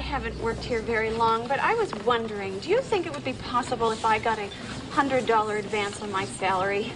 I haven't worked here very long, but I was wondering, do you think it would be possible if I got a $100 advance on my salary?